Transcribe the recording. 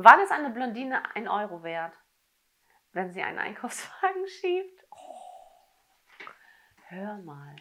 Wann ist eine Blondine ein Euro wert? Wenn sie einen Einkaufswagen schiebt? Oh, hör mal.